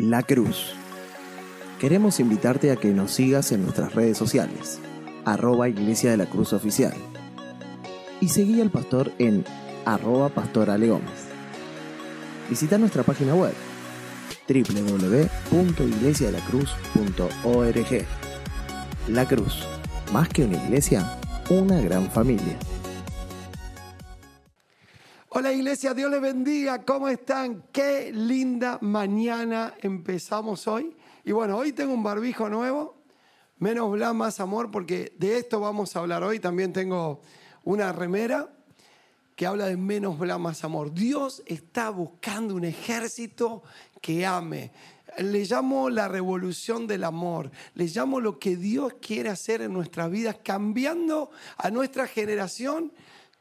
La Cruz. Queremos invitarte a que nos sigas en nuestras redes sociales, arroba Iglesia de la Cruz Oficial, y seguí al pastor en arroba Gómez. Visita nuestra página web www.iglesiadelacruz.org. La Cruz, más que una iglesia, una gran familia. Hola iglesia, Dios les bendiga, ¿cómo están? Qué linda mañana empezamos hoy. Y bueno, hoy tengo un barbijo nuevo, menos bla, más amor, porque de esto vamos a hablar hoy. También tengo una remera que habla de menos bla, más amor. Dios está buscando un ejército que ame. Le llamo la revolución del amor, le llamo lo que Dios quiere hacer en nuestras vidas, cambiando a nuestra generación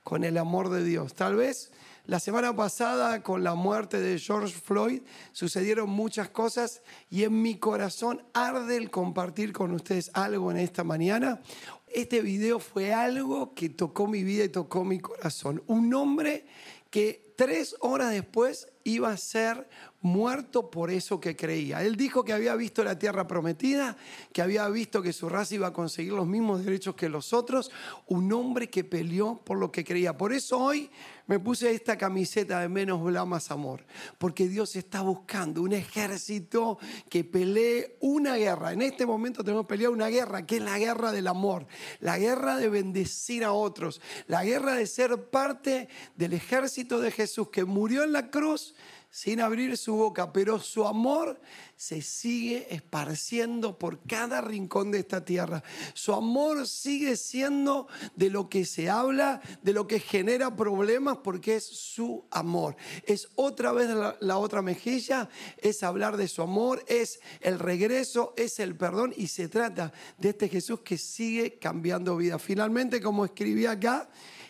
con el amor de Dios. Tal vez la semana pasada, con la muerte de George Floyd, sucedieron muchas cosas y en mi corazón arde el compartir con ustedes algo en esta mañana. Este video fue algo que tocó mi vida y tocó mi corazón. Un hombre que tres horas después iba a ser muerto por eso que creía. Él dijo que había visto la tierra prometida, que había visto que su raza iba a conseguir los mismos derechos que los otros, un hombre que peleó por lo que creía. Por eso hoy me puse esta camiseta de menos bla más amor, porque Dios está buscando un ejército que pelee una guerra. En este momento tenemos que pelear una guerra, que es la guerra del amor, la guerra de bendecir a otros, la guerra de ser parte del ejército de Jesús que murió en la cruz sin abrir su boca, pero su amor se sigue esparciendo por cada rincón de esta tierra. Su amor sigue siendo de lo que se habla, de lo que genera problemas, porque es su amor. Es otra vez la, otra mejilla, es hablar de su amor, es el regreso, es el perdón y se trata de este Jesús que sigue cambiando vida. Finalmente, como escribí acá,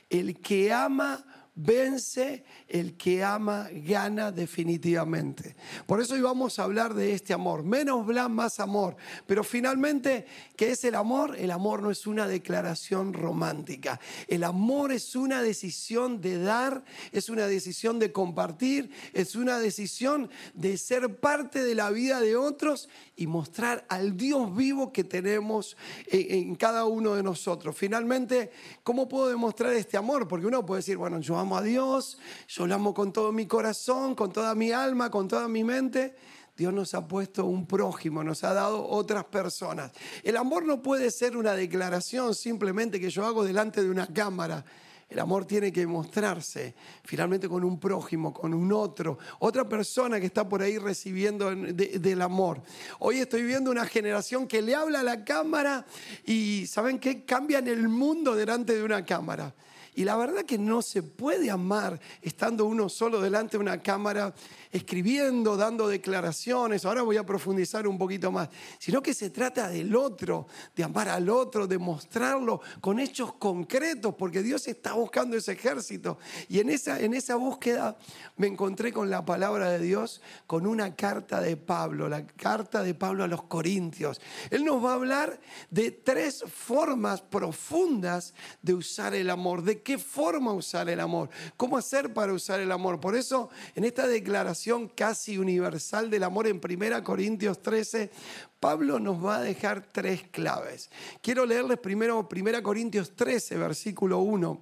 el que ama vence, el que ama gana definitivamente. Por eso hoy vamos a hablar de este amor. Menos bla, más amor. Pero finalmente, ¿qué es el amor? El amor no es una declaración romántica. El amor es una decisión de dar, es una decisión de compartir, es una decisión de ser parte de la vida de otros y mostrar al Dios vivo que tenemos en, cada uno de nosotros. Finalmente, ¿cómo puedo demostrar este amor? Porque uno puede decir, bueno, yo amo a Dios, yo lo amo con todo mi corazón, con toda mi alma, con toda mi mente. Dios nos ha puesto un prójimo, nos ha dado otras personas. El amor no puede ser una declaración simplemente que yo hago delante de una cámara. El amor tiene que mostrarse finalmente con un prójimo, con un otro, otra persona que está por ahí recibiendo del amor. Hoy estoy viendo una generación que le habla a la cámara y ¿saben qué? Cambian el mundo delante de una cámara. Y la verdad que no se puede amar estando uno solo delante de una cámara escribiendo, dando declaraciones, ahora voy a profundizar un poquito más, sino que se trata del otro, de amar al otro, de mostrarlo con hechos concretos, porque Dios está buscando ese ejército. Y en esa, en esa búsqueda me encontré con la palabra de Dios, con una carta de Pablo, la carta de Pablo a los Corintios. Él nos va a hablar de tres formas profundas de usar el amor, de qué forma usar el amor, cómo hacer para usar el amor. Por eso, en esta declaración, casi universal del amor en 1 Corintios 13, Pablo nos va a dejar tres claves. Quiero leerles primero 1 Corintios 13, versículo 1,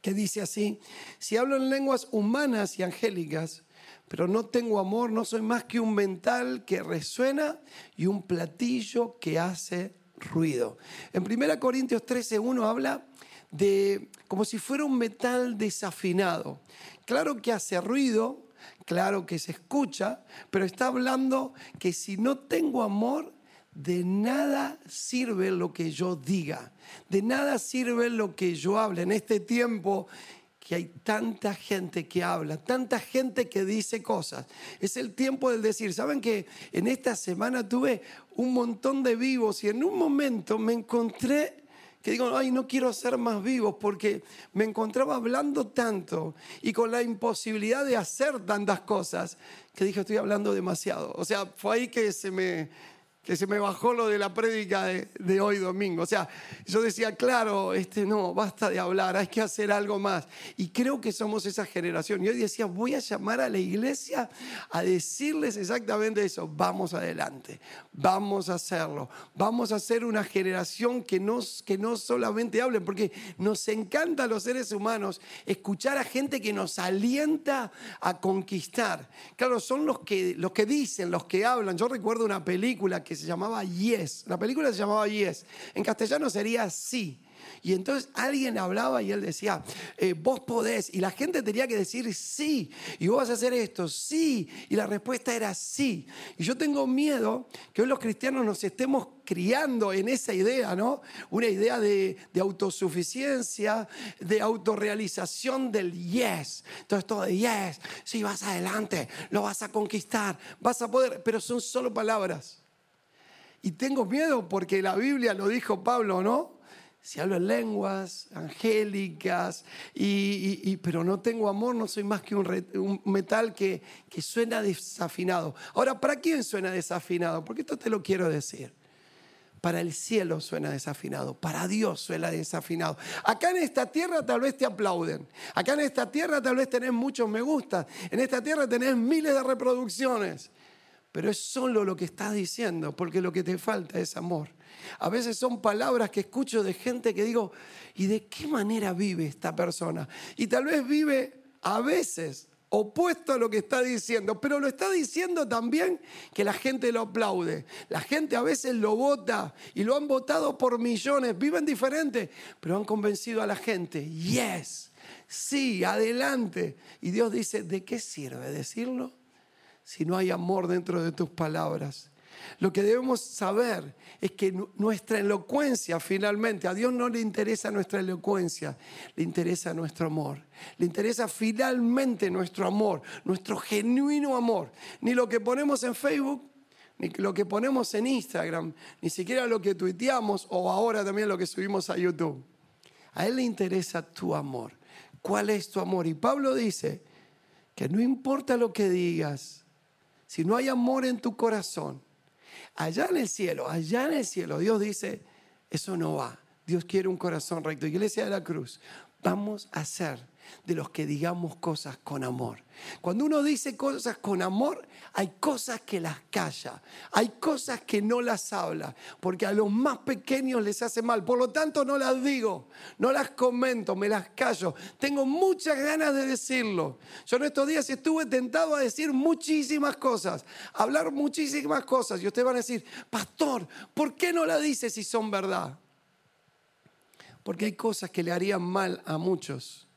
que dice así, si hablo en lenguas humanas y angélicas, pero no tengo amor, no soy más que un mental que resuena y un platillo que hace ruido. En 1 Corintios 13, 1 habla de como si fuera un metal desafinado. Claro que hace ruido, claro que se escucha, pero está hablando que si no tengo amor, de nada sirve lo que yo diga, de nada sirve lo que yo hable. En este tiempo que hay tanta gente que habla, tanta gente que dice cosas. Es el tiempo del decir. ¿Saben que en esta semana tuve un montón de vivos y en un momento me encontré que digo, ay, no quiero ser más vivos porque me encontraba hablando tanto y con la imposibilidad de hacer tantas cosas que dije, estoy hablando demasiado. O sea, fue ahí que se me, que se me bajó lo de la prédica de, hoy domingo. O sea, yo decía, claro, este, no, basta de hablar, hay que hacer algo más. Y creo que somos esa generación. Y hoy decía, voy a llamar a la iglesia a decirles exactamente eso. Vamos adelante, vamos a hacerlo. Vamos a ser una generación que no, que no solamente hablen, porque nos encanta a los seres humanos escuchar a gente que nos alienta a conquistar. Claro, son los que, los que dicen, los que hablan. Yo recuerdo una película que se llamaba Yes. La película se llamaba Yes. En castellano sería sí. Y entonces alguien hablaba y él decía, eh, vos podés. Y la gente tenía que decir sí. Y vos vas a hacer esto, sí. Y la respuesta era sí. Y yo tengo miedo que hoy los cristianos nos estemos criando en esa idea, ¿no? Una idea de, de autosuficiencia, de autorrealización del yes. Entonces todo de yes, sí, vas adelante, lo vas a conquistar, vas a poder, pero son solo palabras. Y tengo miedo porque la Biblia lo dijo Pablo, ¿no? Si hablo en lenguas angélicas, y, pero no tengo amor, no soy más que un, metal que, que suena desafinado. Ahora, ¿para quién suena desafinado? Porque esto te lo quiero decir. Para el cielo suena desafinado, para Dios suena desafinado. Acá en esta tierra tal vez te aplauden. Acá en esta tierra tal vez tenés muchos me gusta. En esta tierra tenés miles de reproducciones pero es solo lo que estás diciendo, porque lo que te falta es amor. A veces son palabras que escucho de gente que digo, ¿y de qué manera vive esta persona? Y tal vez vive a veces opuesto a lo que está diciendo, pero lo está diciendo también que la gente lo aplaude. La gente a veces lo vota y lo han votado por millones, viven diferente, pero han convencido a la gente, yes, sí, adelante. Y Dios dice, ¿de qué sirve decirlo? Si no hay amor dentro de tus palabras. Lo que debemos saber es que nuestra elocuencia finalmente, a Dios no le interesa nuestra elocuencia, le interesa nuestro amor. Le interesa finalmente nuestro amor, nuestro genuino amor. Ni lo que ponemos en Facebook, ni lo que ponemos en Instagram, ni siquiera lo que tuiteamos o ahora también lo que subimos a YouTube. A Él le interesa tu amor. ¿Cuál es tu amor? Y Pablo dice que no importa lo que digas, si no hay amor en tu corazón, allá en el cielo, allá en el cielo, Dios dice, eso no va. Dios quiere un corazón recto. Iglesia de la Cruz, vamos a ser de los que digamos cosas con amor. Cuando uno dice cosas con amor, hay cosas que las calla, hay cosas que no las habla, porque a los más pequeños les hace mal. Por lo tanto, no las digo, no las comento, me las callo. Tengo muchas ganas de decirlo. Yo en estos días estuve tentado a decir muchísimas cosas, hablar muchísimas cosas, y ustedes van a decir, pastor, ¿por qué no la dices si son verdad? Porque hay cosas que le harían mal a muchos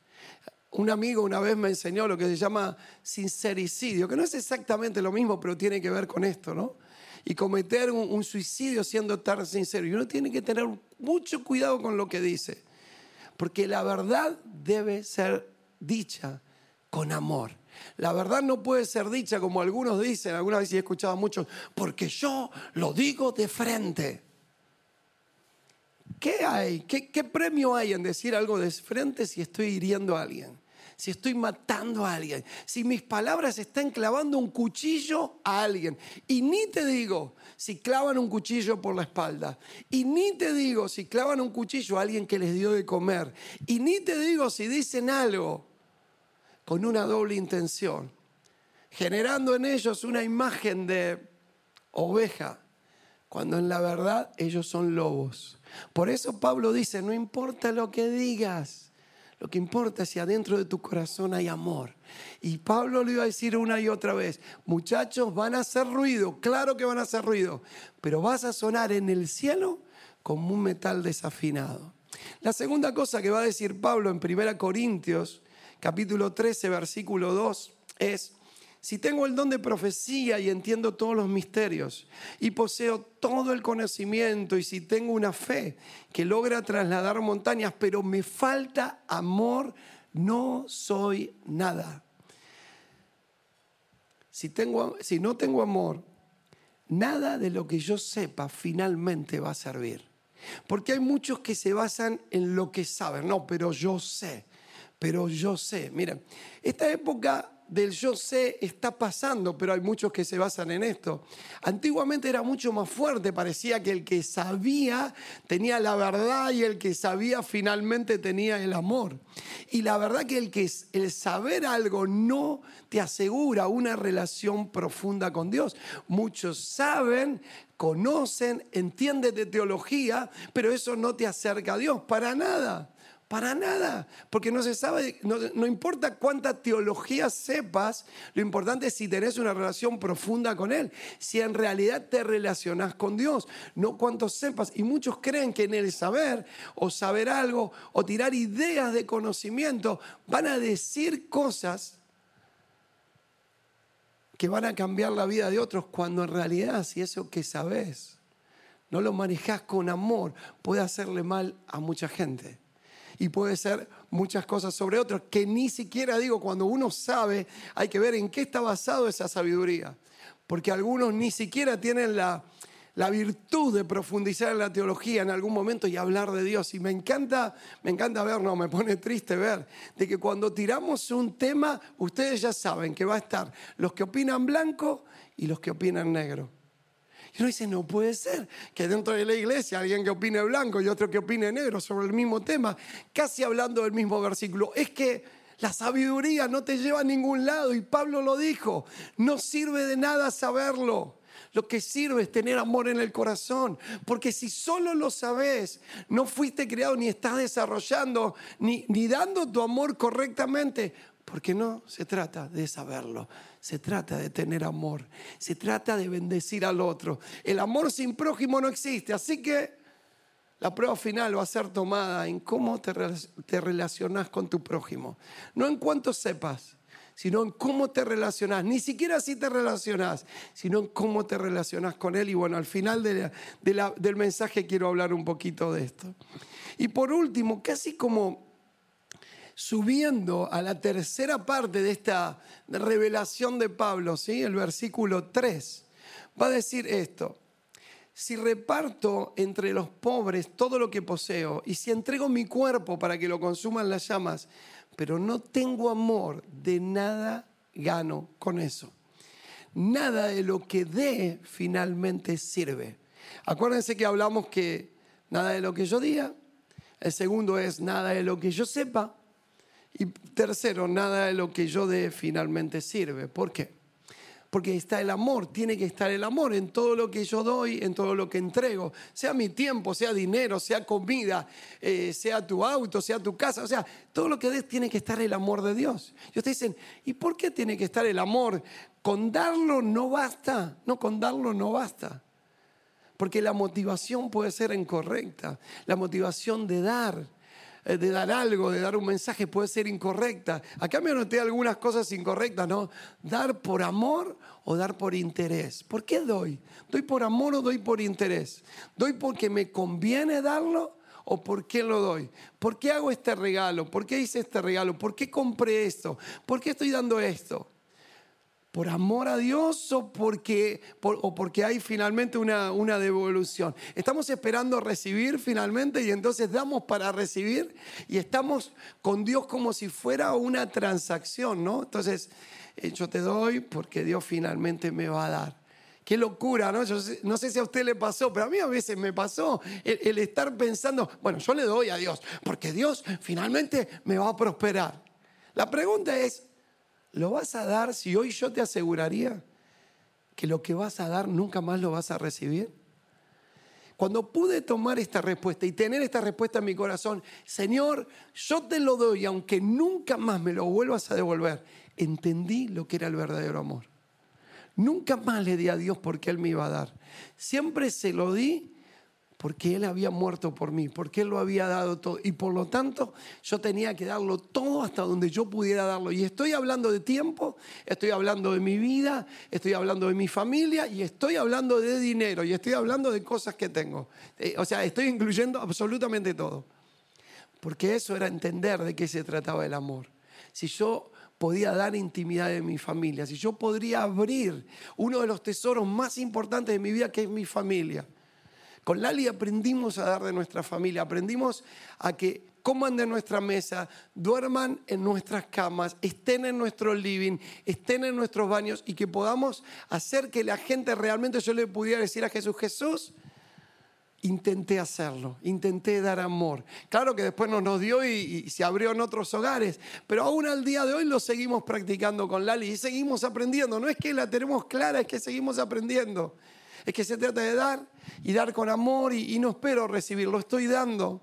un amigo una vez me enseñó lo que se llama sincericidio, que no es exactamente lo mismo, pero tiene que ver con esto, ¿no? Y cometer un, suicidio siendo tan sincero. Y uno tiene que tener mucho cuidado con lo que dice, porque la verdad debe ser dicha con amor. La verdad no puede ser dicha como algunos dicen, algunas veces he escuchado mucho, porque yo lo digo de frente. ¿Qué hay? ¿Qué, ¿Qué, premio hay en decir algo de frente si estoy hiriendo a alguien? Si estoy matando a alguien, si mis palabras están clavando un cuchillo a alguien. Y ni te digo si clavan un cuchillo por la espalda. Y ni te digo si clavan un cuchillo a alguien que les dio de comer. Y ni te digo si dicen algo con una doble intención, generando en ellos una imagen de oveja, cuando en la verdad ellos son lobos. Por eso Pablo dice, no importa lo que digas, lo que importa es si adentro de tu corazón hay amor. Y Pablo le iba a decir una y otra vez, muchachos, van a hacer ruido, claro que van a hacer ruido, pero vas a sonar en el cielo como un metal desafinado. La segunda cosa que va a decir Pablo en 1 Corintios, capítulo 13, versículo 2, es, si tengo el don de profecía y entiendo todos los misterios y poseo todo el conocimiento y si tengo una fe que logra trasladar montañas, pero me falta amor, no soy nada. Si, no tengo amor, nada de lo que yo sepa finalmente va a servir. Porque hay muchos que se basan en lo que saben. No, pero yo sé, pero yo sé. Miren, esta época del yo sé está pasando, pero hay muchos que se basan en esto. Antiguamente era mucho más fuerte, parecía que el que sabía tenía la verdad y el que sabía finalmente tenía el amor. Y la verdad que el que el saber algo no te asegura una relación profunda con Dios. Muchos saben, conocen, entienden de teología, pero eso no te acerca a Dios para nada. Para nada, porque no se sabe, no, importa cuánta teología sepas, lo importante es si tenés una relación profunda con Él, si en realidad te relacionás con Dios, no cuánto sepas. Y muchos creen que en el saber o saber algo o tirar ideas de conocimiento van a decir cosas que van a cambiar la vida de otros, cuando en realidad si eso que sabes no lo manejás con amor, puede hacerle mal a mucha gente y puede ser muchas cosas sobre otros, que ni siquiera digo, cuando uno sabe, hay que ver en qué está basado esa sabiduría, porque algunos ni siquiera tienen la, la virtud de profundizar en la teología en algún momento y hablar de Dios. Y me encanta, me encanta ver, no, me pone triste ver, de que cuando tiramos un tema, ustedes ya saben que va a estar los que opinan blanco y los que opinan negro. Y uno dice, no puede ser que dentro de la iglesia alguien que opine blanco y otro que opine negro sobre el mismo tema, casi hablando del mismo versículo. Es que la sabiduría no te lleva a ningún lado y Pablo lo dijo, no sirve de nada saberlo. Lo que sirve es tener amor en el corazón, porque si solo lo sabes, no fuiste creado ni estás desarrollando ni, ni dando tu amor correctamente, porque no se trata de saberlo, se trata de tener amor, se trata de bendecir al otro. El amor sin prójimo no existe, así que la prueba final va a ser tomada en cómo te, te relacionas con tu prójimo. No en cuánto sepas, sino en cómo te relacionas. Ni siquiera si te relacionas, sino en cómo te relacionas con él. Y bueno, al final del mensaje quiero hablar un poquito de esto. Y por último, casi como subiendo a la tercera parte de esta revelación de Pablo, ¿sí? el versículo 3, va a decir esto. Si reparto entre los pobres todo lo que poseo y si entrego mi cuerpo para que lo consuman las llamas, pero no tengo amor, de nada gano con eso. Nada de lo que dé finalmente sirve. Acuérdense que hablamos que nada de lo que yo diga. El segundo es nada de lo que yo sepa. Y tercero, nada de lo que yo dé finalmente sirve. ¿Por qué? Porque está el amor, tiene que estar el amor en todo lo que yo doy, en todo lo que entrego, sea mi tiempo, sea dinero, sea comida, eh, sea tu auto, sea tu casa, o sea, todo lo que des tiene que estar el amor de Dios. Y ustedes dicen, ¿y por qué tiene que estar el amor? Con darlo no basta, no, con darlo no basta. Porque la motivación puede ser incorrecta, la motivación de dar de dar algo, de dar un mensaje, puede ser incorrecta. Acá me anoté algunas cosas incorrectas, ¿no? Dar por amor o dar por interés. ¿Por qué doy? ¿Doy por amor o doy por interés? ¿Doy porque me conviene darlo? ¿O por qué lo doy? ¿Por qué hago este regalo? ¿Por qué hice este regalo? ¿Por qué compré esto? ¿Por qué estoy dando esto? Por amor a Dios o porque, o porque hay finalmente una, una devolución. Estamos esperando recibir finalmente y entonces damos para recibir y estamos con Dios como si fuera una transacción, ¿no? Entonces, eh, yo te doy porque Dios finalmente me va a dar. Qué locura, ¿no? Yo no sé si a usted le pasó, pero a mí a veces me pasó el estar pensando, bueno, yo le doy a Dios porque Dios finalmente me va a prosperar. La pregunta es, ¿Lo vas a dar si hoy yo te aseguraría que lo que vas a dar nunca más lo vas a recibir? Cuando pude tomar esta respuesta y tener esta respuesta en mi corazón, Señor, yo te lo doy, aunque nunca más me lo vuelvas a devolver, entendí lo que era el verdadero amor. Nunca más le di a Dios porque Él me iba a dar. Siempre se lo di porque Él había muerto por mí, porque Él lo había dado todo. Y por lo tanto yo tenía que darlo todo hasta donde yo pudiera darlo. Y estoy hablando de tiempo, estoy hablando de mi vida, estoy hablando de mi familia y estoy hablando de dinero y estoy hablando de cosas que tengo. Eh, o sea, estoy incluyendo absolutamente todo. Porque eso era entender de qué se trataba el amor. Si yo podía dar intimidad de mi familia, si yo podría abrir uno de los tesoros más importantes de mi vida, que es mi familia. Con Lali aprendimos a dar de nuestra familia, aprendimos a que coman de nuestra mesa, duerman en nuestras camas, estén en nuestro living, estén en nuestros baños y que podamos hacer que la gente realmente yo le pudiera decir a Jesús, Jesús, intenté hacerlo, intenté dar amor. Claro que después nos, nos dio y, se abrió en otros hogares, pero aún al día de hoy lo seguimos practicando con Lali y seguimos aprendiendo. No es que la tenemos clara, es que seguimos aprendiendo. Es que se trata de dar y dar con amor y, no espero recibir, lo estoy dando.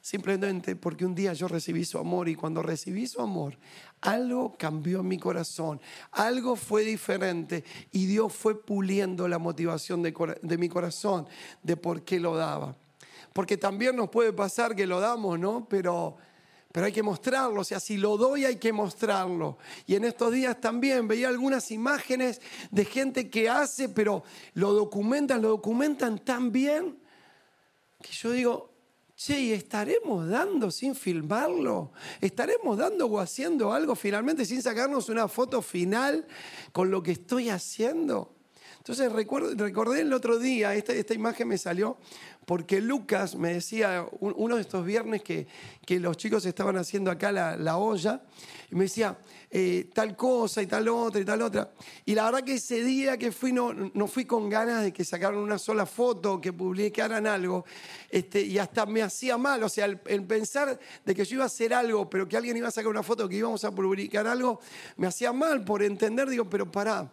Simplemente porque un día yo recibí su amor y cuando recibí su amor, algo cambió en mi corazón, algo fue diferente y Dios fue puliendo la motivación de, de, mi corazón de por qué lo daba. Porque también nos puede pasar que lo damos, ¿no? Pero, pero hay que mostrarlo, o sea, si lo doy hay que mostrarlo. Y en estos días también veía algunas imágenes de gente que hace, pero lo documentan, lo documentan tan bien que yo digo, Che, ¿y estaremos dando sin filmarlo? ¿Estaremos dando o haciendo algo finalmente sin sacarnos una foto final con lo que estoy haciendo? Entonces recordé el otro día, esta, esta imagen me salió porque Lucas me decía uno de estos viernes que, que los chicos estaban haciendo acá la, la olla y me decía, eh, tal cosa y tal otra y tal otra. Y la verdad que ese día que fui no, no fui con ganas de que sacaran una sola foto, que publicaran algo, este, y hasta me hacía mal, o sea, el, pensar de que yo iba a hacer algo, pero que alguien iba a sacar una foto, que íbamos a publicar algo, me hacía mal por entender, digo, pero pará.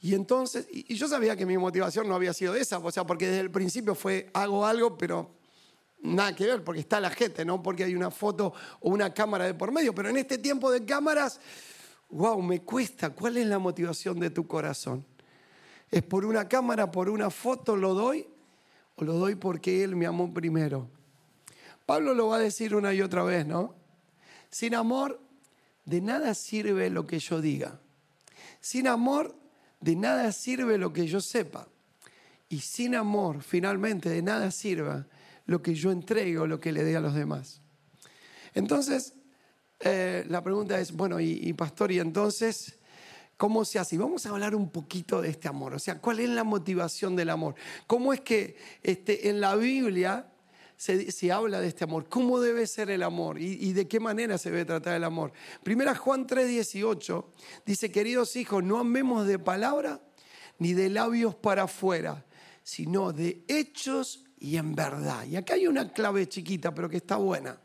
Y entonces, y, yo sabía que mi motivación no había sido esa, o sea, porque desde el principio fue hago algo, pero nada que ver, porque está la gente, no porque hay una foto o una cámara de por medio. Pero en este tiempo de cámaras, wow, me cuesta. ¿Cuál es la motivación de tu corazón? ¿Es por una cámara, por una foto lo doy? ¿O lo doy porque Él me amó primero? Pablo lo va a decir una y otra vez, ¿no? Sin amor, de nada sirve lo que yo diga. Sin amor, de nada sirve lo que yo sepa. Y sin amor, finalmente, de nada sirva lo que yo entrego, lo que le dé a los demás. Entonces, eh, la pregunta es, bueno, y, pastor, y entonces, ¿cómo se hace? Y vamos a hablar un poquito de este amor, o sea, ¿cuál es la motivación del amor? ¿Cómo es que este, en la Biblia se, habla de este amor? ¿Cómo debe ser el amor? ¿Y, ¿Y, de qué manera se debe tratar el amor? Primera Juan 3:18 dice, queridos hijos, no amemos de palabra ni de labios para afuera, sino de hechos y en verdad. Y acá hay una clave chiquita, pero que está buena.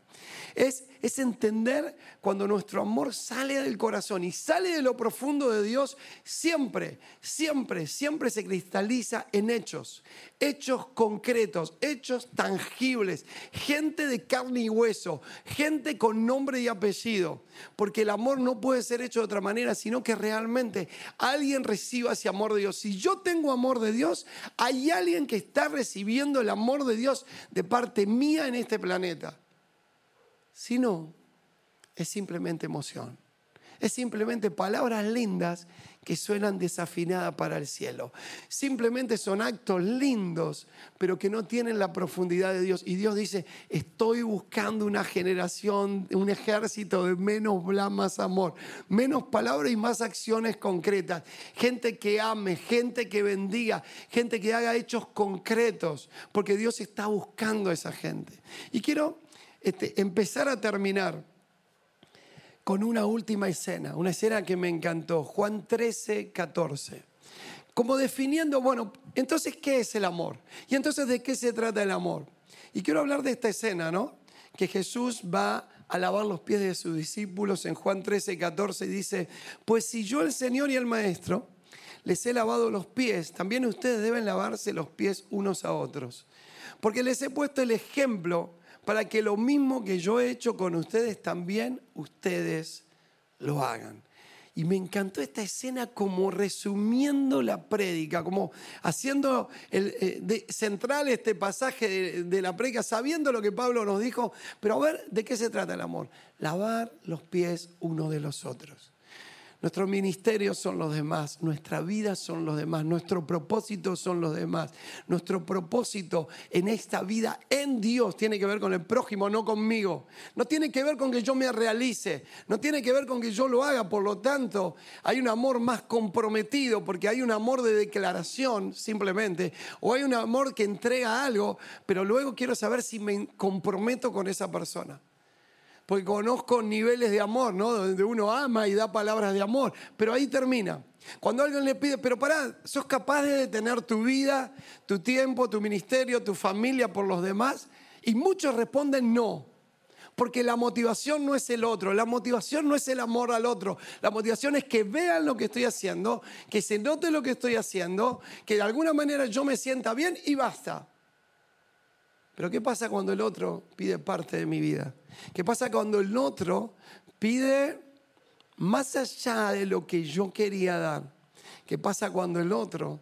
Es, es, entender cuando nuestro amor sale del corazón y sale de lo profundo de Dios, siempre, siempre, siempre se cristaliza en hechos, hechos concretos, hechos tangibles, gente de carne y hueso, gente con nombre y apellido, porque el amor no puede ser hecho de otra manera, sino que realmente alguien reciba ese amor de Dios. Si yo tengo amor de Dios, hay alguien que está recibiendo el amor de Dios de parte mía en este planeta. Si no, es simplemente emoción. Es simplemente palabras lindas que suenan desafinadas para el cielo. Simplemente son actos lindos, pero que no tienen la profundidad de Dios. Y Dios dice, estoy buscando una generación, un ejército de menos bla, más amor, menos palabras y más acciones concretas. Gente que ame, gente que bendiga, gente que haga hechos concretos, porque Dios está buscando a esa gente. Y quiero este, empezar a terminar con una última escena, una escena que me encantó, Juan 13, 14. Como definiendo, bueno, entonces, ¿qué es el amor? Y entonces, ¿de qué se trata el amor? Y quiero hablar de esta escena, ¿no? Que Jesús va a lavar los pies de sus discípulos en Juan 13, 14 y dice, pues si yo el Señor y el Maestro les he lavado los pies, también ustedes deben lavarse los pies unos a otros. Porque les he puesto el ejemplo para que lo mismo que yo he hecho con ustedes, también ustedes lo hagan. Y me encantó esta escena como resumiendo la prédica, como haciendo el, eh, central este pasaje de, de la prédica, sabiendo lo que Pablo nos dijo, pero a ver, ¿de qué se trata el amor? Lavar los pies uno de los otros. Nuestros ministerios son los demás, nuestra vida son los demás, nuestro propósito son los demás. Nuestro propósito en esta vida en Dios tiene que ver con el prójimo, no conmigo. No tiene que ver con que yo me realice, no tiene que ver con que yo lo haga. Por lo tanto, hay un amor más comprometido porque hay un amor de declaración simplemente, o hay un amor que entrega algo, pero luego quiero saber si me comprometo con esa persona porque conozco niveles de amor, ¿no? Donde uno ama y da palabras de amor, pero ahí termina. Cuando alguien le pide, pero pará, ¿sos capaz de detener tu vida, tu tiempo, tu ministerio, tu familia por los demás? Y muchos responden no. Porque la motivación no es el otro, la motivación no es el amor al otro, la motivación es que vean lo que estoy haciendo, que se note lo que estoy haciendo, que de alguna manera yo me sienta bien y basta. Pero ¿qué pasa cuando el otro pide parte de mi vida? ¿Qué pasa cuando el otro pide más allá de lo que yo quería dar? ¿Qué pasa cuando el otro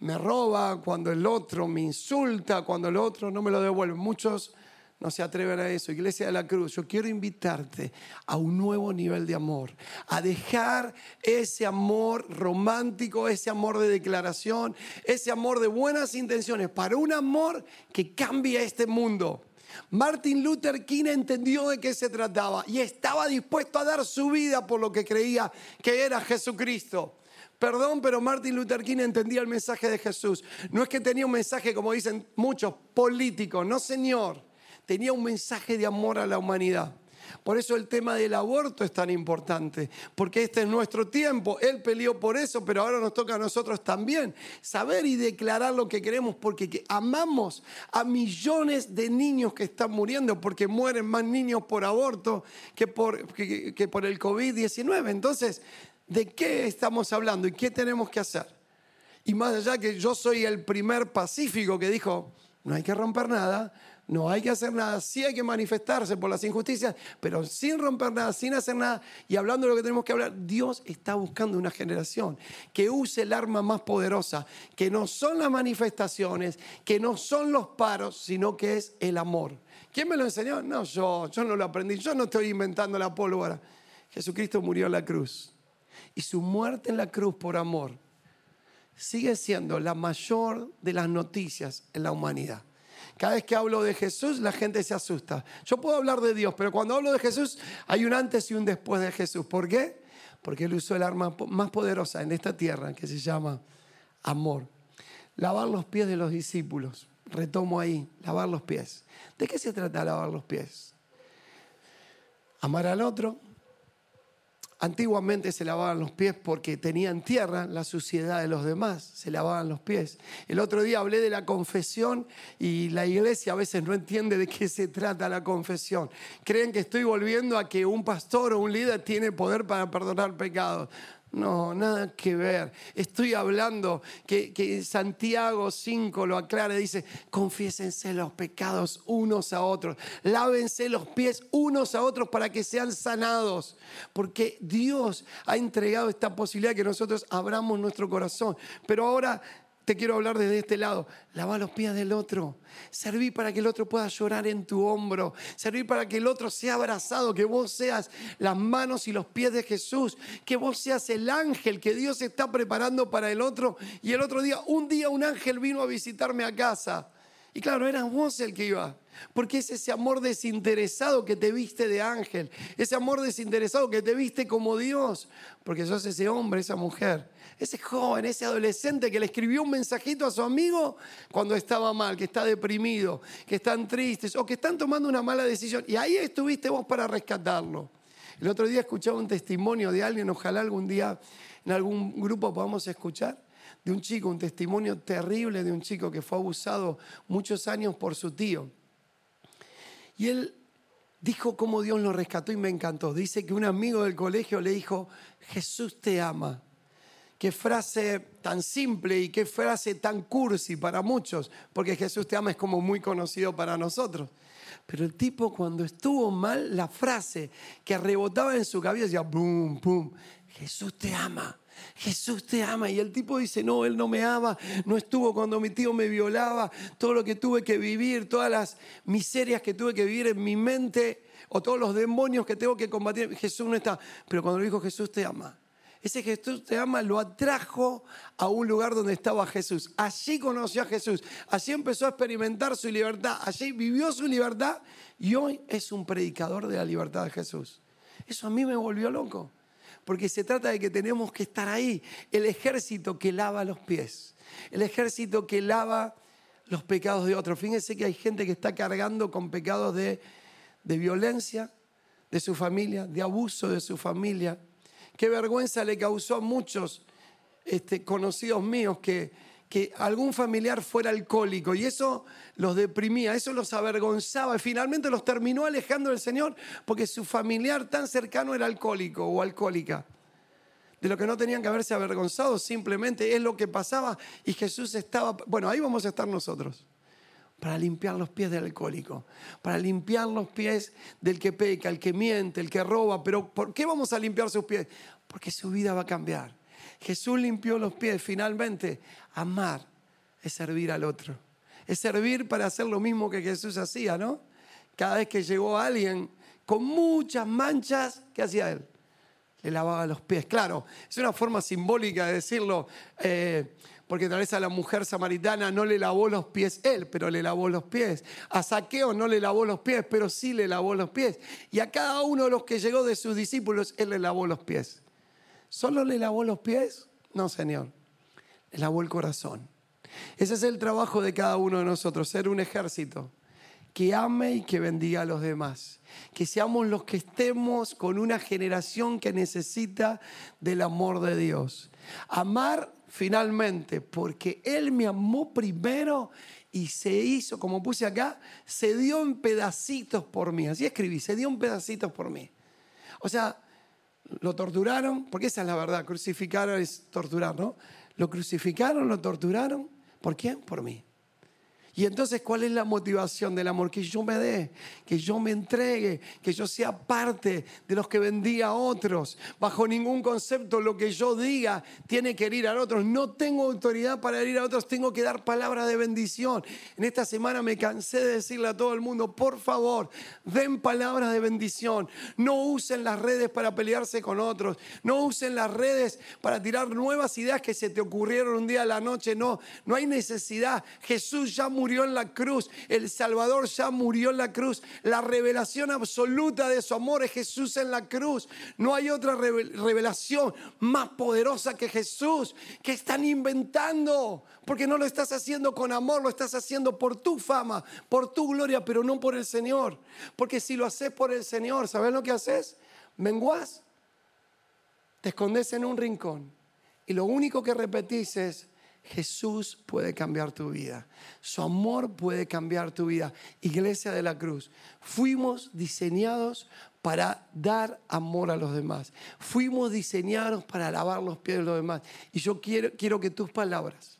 me roba, cuando el otro me insulta, cuando el otro no me lo devuelve? Muchos no se atreven a eso. Iglesia de la Cruz, yo quiero invitarte a un nuevo nivel de amor, a dejar ese amor romántico, ese amor de declaración, ese amor de buenas intenciones, para un amor que cambie este mundo. Martin Luther King entendió de qué se trataba y estaba dispuesto a dar su vida por lo que creía que era Jesucristo. Perdón, pero Martin Luther King entendía el mensaje de Jesús. No es que tenía un mensaje, como dicen muchos, político, no señor tenía un mensaje de amor a la humanidad. Por eso el tema del aborto es tan importante, porque este es nuestro tiempo. Él peleó por eso, pero ahora nos toca a nosotros también saber y declarar lo que queremos, porque amamos a millones de niños que están muriendo, porque mueren más niños por aborto que por, que por el COVID-19. Entonces, ¿de qué estamos hablando y qué tenemos que hacer? Y más allá que yo soy el primer pacífico que dijo, no hay que romper nada, no hay que hacer nada, sí hay que manifestarse por las injusticias, pero sin romper nada, sin hacer nada. Y hablando de lo que tenemos que hablar, Dios está buscando una generación que use el arma más poderosa, que no son las manifestaciones, que no son los paros, sino que es el amor. ¿Quién me lo enseñó? No, yo, yo no lo aprendí, yo no estoy inventando la pólvora. Jesucristo murió en la cruz. Y su muerte en la cruz por amor sigue siendo la mayor de las noticias en la humanidad. Cada vez que hablo de Jesús, la gente se asusta. Yo puedo hablar de Dios, pero cuando hablo de Jesús, hay un antes y un después de Jesús. ¿Por qué? Porque Él usó el arma más poderosa en esta tierra, que se llama amor. Lavar los pies de los discípulos. Retomo ahí, lavar los pies. ¿De qué se trata lavar los pies? Amar al otro, Antiguamente se lavaban los pies porque tenían tierra, la suciedad de los demás, se lavaban los pies. El otro día hablé de la confesión y la iglesia a veces no entiende de qué se trata la confesión. Creen que estoy volviendo a que un pastor o un líder tiene poder para perdonar pecados. No, nada que ver. Estoy hablando que, Santiago 5 lo aclara, dice, confiésense los pecados unos a otros, lávense los pies unos a otros para que sean sanados, porque Dios ha entregado esta posibilidad que nosotros abramos nuestro corazón. Pero ahora te quiero hablar desde este lado. Lava los pies del otro. Serví para que el otro pueda llorar en tu hombro. Serví para que el otro sea abrazado. Que vos seas las manos y los pies de Jesús. Que vos seas el ángel que Dios está preparando para el otro. Y el otro día, un día un ángel vino a visitarme a casa. Y claro, era vos el que iba. Porque es ese amor desinteresado que te viste de ángel. Ese amor desinteresado que te viste como Dios. Porque sos ese hombre, esa mujer ese joven, ese adolescente que le escribió un mensajito a su amigo cuando estaba mal, que está deprimido, que están tristes o que están tomando una mala decisión. Y ahí estuviste vos para rescatarlo. El otro día escuchaba un testimonio de alguien, ojalá algún día en algún grupo podamos escuchar, de un chico, un testimonio terrible de un chico que fue abusado muchos años por su tío. Y él dijo cómo Dios lo rescató y me encantó. Dice que un amigo del colegio le dijo, Jesús te ama qué frase tan simple y qué frase tan cursi para muchos, porque Jesús te ama es como muy conocido para nosotros. Pero el tipo cuando estuvo mal, la frase que rebotaba en su cabeza decía, boom, boom, Jesús te ama. Jesús te ama. Y el tipo dice, no, él no me ama, no estuvo cuando mi tío me violaba, todo lo que tuve que vivir, todas las miserias que tuve que vivir en mi mente, o todos los demonios que tengo que combatir, Jesús no está. Pero cuando le dijo Jesús te ama, Ese Jesús te ama lo atrajo a un lugar donde estaba Jesús. Allí conoció a Jesús. Allí empezó a experimentar su libertad. Allí vivió su libertad y hoy es un predicador de la libertad de Jesús. Eso a mí me volvió loco. Porque se trata de que tenemos que estar ahí. El ejército que lava los pies. El ejército que lava los pecados de otros. Fíjense que hay gente que está cargando con pecados de, de violencia de su familia, de abuso de su familia. Qué vergüenza le causó a muchos este, conocidos míos que, que algún familiar fuera alcohólico y eso los deprimía, eso los avergonzaba y finalmente los terminó alejando del Señor porque su familiar tan cercano era alcohólico o alcohólica. De lo que no tenían que haberse avergonzado, simplemente es lo que pasaba y Jesús estaba, bueno, ahí vamos a estar nosotros para limpiar los pies del alcohólico, para limpiar los pies del que peca, el que miente, el que roba. Pero ¿por qué vamos a limpiar sus pies? Porque su vida va a cambiar. Jesús limpió los pies. Finalmente, amar es servir al otro. Es servir para hacer lo mismo que Jesús hacía, ¿no? Cada vez que llegó alguien con muchas manchas, ¿qué hacía él? Le lavaba los pies. Claro, es una forma simbólica de decirlo. Eh, porque tal vez a la mujer samaritana no le lavó los pies él, pero le lavó los pies. A Saqueo no le lavó los pies, pero sí le lavó los pies. Y a cada uno de los que llegó de sus discípulos, él le lavó los pies. ¿Solo le lavó los pies? No, Señor. Le lavó el corazón. Ese es el trabajo de cada uno de nosotros, ser un ejército que ame y que bendiga a los demás. Que seamos los que estemos con una generación que necesita del amor de Dios. Amar finalmente, porque Él me amó primero y se hizo, como puse acá, se dio en pedacitos por mí. Así escribí, se dio en pedacitos por mí. O sea, lo torturaron, porque esa es la verdad, crucificar es torturar, ¿no? Lo crucificaron, lo torturaron. ¿Por quién? Por mí. Y entonces, ¿cuál es la motivación del amor? Que yo me dé, que yo me entregue, que yo sea parte de los que vendía a otros. Bajo ningún concepto lo que yo diga tiene que herir a otros. No tengo autoridad para herir a otros, tengo que dar palabras de bendición. En esta semana me cansé de decirle a todo el mundo, por favor, den palabras de bendición. No usen las redes para pelearse con otros. No usen las redes para tirar nuevas ideas que se te ocurrieron un día a la noche. No, no hay necesidad. Jesús ya murió murió en la cruz, el Salvador ya murió en la cruz. La revelación absoluta de su amor es Jesús en la cruz. No hay otra revelación más poderosa que Jesús. que están inventando? Porque no lo estás haciendo con amor, lo estás haciendo por tu fama, por tu gloria, pero no por el Señor. Porque si lo haces por el Señor, ¿sabes lo que haces? Menguás, te escondes en un rincón y lo único que repetís es, Jesús puede cambiar tu vida. Su amor puede cambiar tu vida. Iglesia de la Cruz, fuimos diseñados para dar amor a los demás. Fuimos diseñados para lavar los pies de los demás. Y yo quiero, quiero que tus palabras,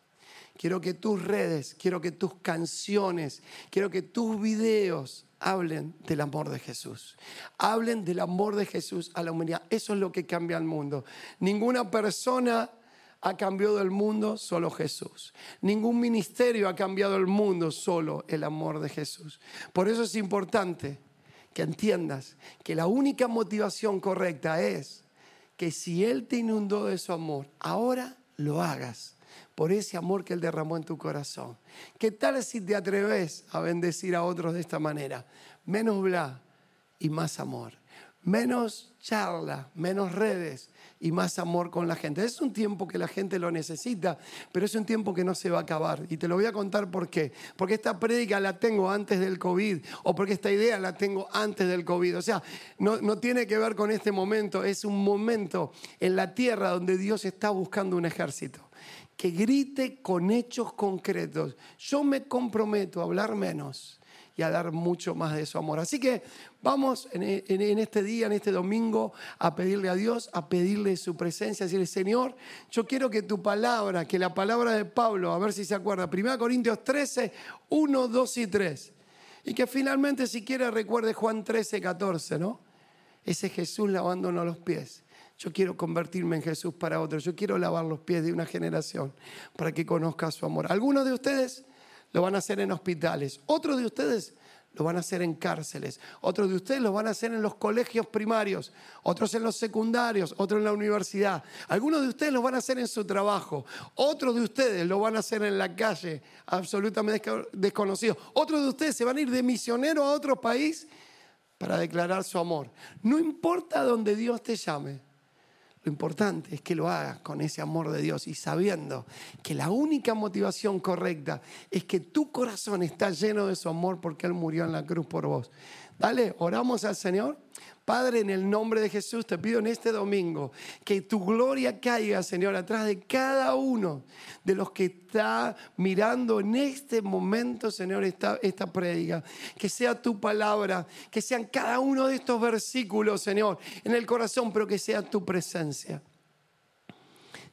quiero que tus redes, quiero que tus canciones, quiero que tus videos hablen del amor de Jesús. Hablen del amor de Jesús a la humanidad. Eso es lo que cambia el mundo. Ninguna persona ha cambiado el mundo solo Jesús. Ningún ministerio ha cambiado el mundo solo el amor de Jesús. Por eso es importante que entiendas que la única motivación correcta es que si Él te inundó de su amor, ahora lo hagas por ese amor que Él derramó en tu corazón. ¿Qué tal si te atreves a bendecir a otros de esta manera? Menos bla y más amor. Menos charla, menos redes y más amor con la gente. Es un tiempo que la gente lo necesita, pero es un tiempo que no se va a acabar. Y te lo voy a contar por qué. Porque esta prédica la tengo antes del COVID o porque esta idea la tengo antes del COVID. O sea, no, no tiene que ver con este momento, es un momento en la tierra donde Dios está buscando un ejército que grite con hechos concretos. Yo me comprometo a hablar menos y a dar mucho más de su amor. Así que vamos en, este día, en este domingo, a pedirle a Dios, a pedirle su presencia, a decirle, Señor, yo quiero que tu palabra, que la palabra de Pablo, a ver si se acuerda, 1 Corintios 13, 1, 2 y 3. Y que finalmente, si quiere, recuerde Juan 13, 14, ¿no? Ese Jesús lavándonos los pies. Yo quiero convertirme en Jesús para otros. Yo quiero lavar los pies de una generación para que conozca su amor. Algunos de ustedes lo van a hacer en hospitales. Otros de ustedes lo van a hacer en cárceles, otros de ustedes lo van a hacer en los colegios primarios, otros en los secundarios, otros en la universidad, algunos de ustedes lo van a hacer en su trabajo, otros de ustedes lo van a hacer en la calle, absolutamente desconocidos, otros de ustedes se van a ir de misionero a otro país para declarar su amor. No importa donde Dios te llame, lo importante es que lo hagas con ese amor de Dios y sabiendo que la única motivación correcta es que tu corazón está lleno de su amor porque Él murió en la cruz por vos. Dale, oramos al Señor. Padre, en el nombre de Jesús, te pido en este domingo que tu gloria caiga, Señor, atrás de cada uno de los que está mirando en este momento, Señor, esta, esta prédica. Que sea tu palabra, que sean cada uno de estos versículos, Señor, en el corazón, pero que sea tu presencia.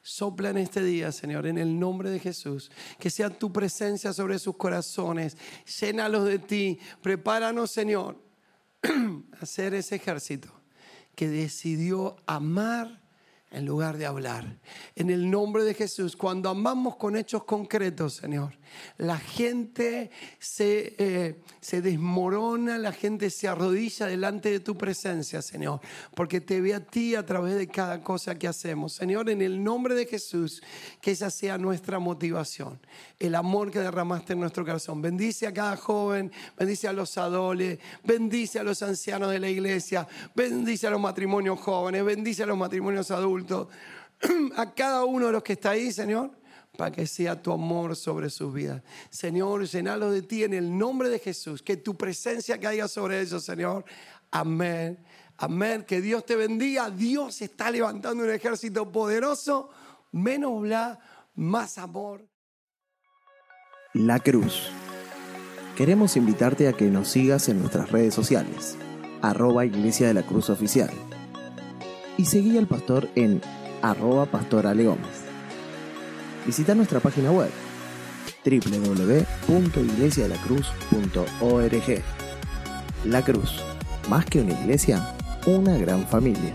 Sopla en este día, Señor, en el nombre de Jesús. Que sea tu presencia sobre sus corazones. Llénalos de ti. Prepáranos, Señor hacer ese ejército que decidió amar en lugar de hablar. En el nombre de Jesús, cuando amamos con hechos concretos, Señor, la gente se, eh, se desmorona, la gente se arrodilla delante de tu presencia, Señor, porque te ve a ti a través de cada cosa que hacemos. Señor, en el nombre de Jesús, que esa sea nuestra motivación, el amor que derramaste en nuestro corazón. Bendice a cada joven, bendice a los adoles, bendice a los ancianos de la iglesia, bendice a los matrimonios jóvenes, bendice a los matrimonios adultos, a cada uno de los que está ahí, Señor para que sea tu amor sobre sus vidas. Señor, llenalo de ti en el nombre de Jesús. Que tu presencia caiga sobre ellos, Señor. Amén. Amén. Que Dios te bendiga. Dios está levantando un ejército poderoso. Menos bla, más amor. La Cruz. Queremos invitarte a que nos sigas en nuestras redes sociales. Arroba Iglesia de la Cruz Oficial. Y seguí al pastor en arroba Pastor visita nuestra página web www.iglesiadelacruz.org. La Cruz, más que una iglesia, una gran familia.